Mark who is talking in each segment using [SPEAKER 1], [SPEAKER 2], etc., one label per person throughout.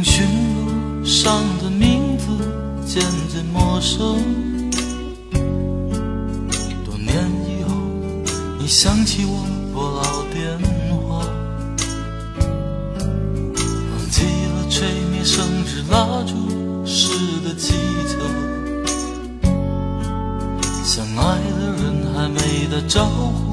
[SPEAKER 1] 通讯录上的名字渐渐陌生，多年以后，你想起我拨老电话，忘记了吹灭生日蜡烛时的乞求，相爱的人还没打招呼。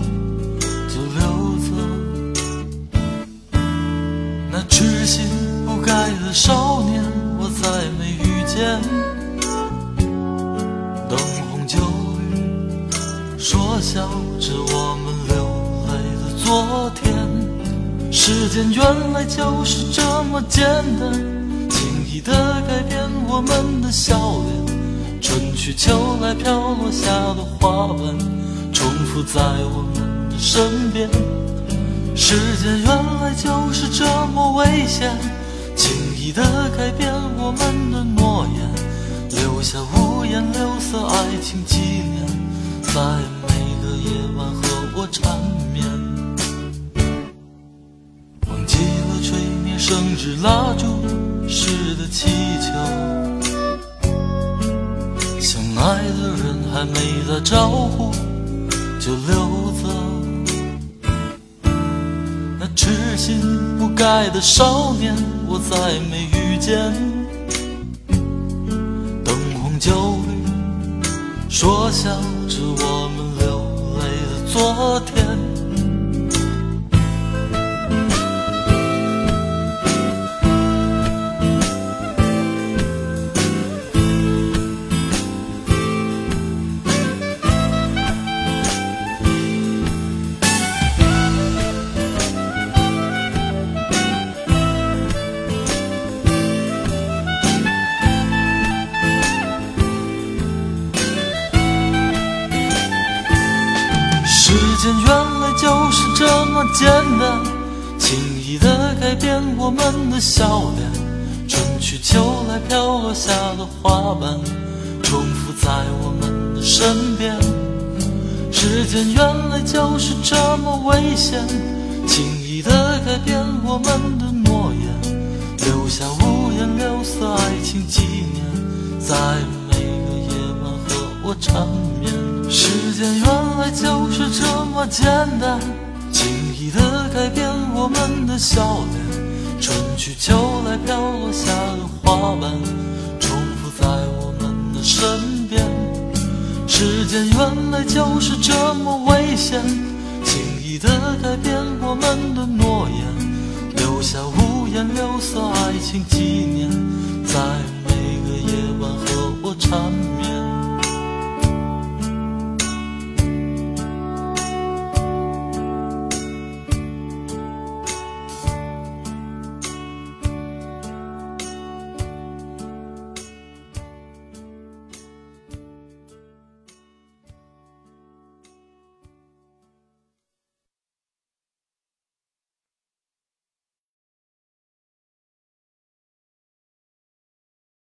[SPEAKER 1] 爱的少年，我再没遇见。灯红酒绿，说笑着我们流泪的昨天。时间原来就是这么简单，轻易的改变我们的笑脸。春去秋来，飘落下的花瓣，重复在我们的身边。时间原来就是这么危险，轻易的改变我们的诺言，留下五颜六色爱情纪念，在每个夜晚和我缠绵。忘记了吹灭生日蜡烛时的祈求。相爱的人还没打招呼就溜走，痴心不改的少年，我再没遇见。灯红酒绿，说笑着我们流泪的昨天。时间原来就是这么简单，轻易的改变我们的笑脸。春去秋来，飘落下的花瓣，重复在我们的身边。时间原来就是这么危险，轻易的改变我们的诺言，留下五颜六色爱情纪念，在每个夜晚和我缠简单，轻易的改变我们的笑脸。春去秋来，飘落下的花瓣，重复在我们的身边。时间原来就是这么危险，轻易的改变我们的诺言，留下五颜六色爱情纪念，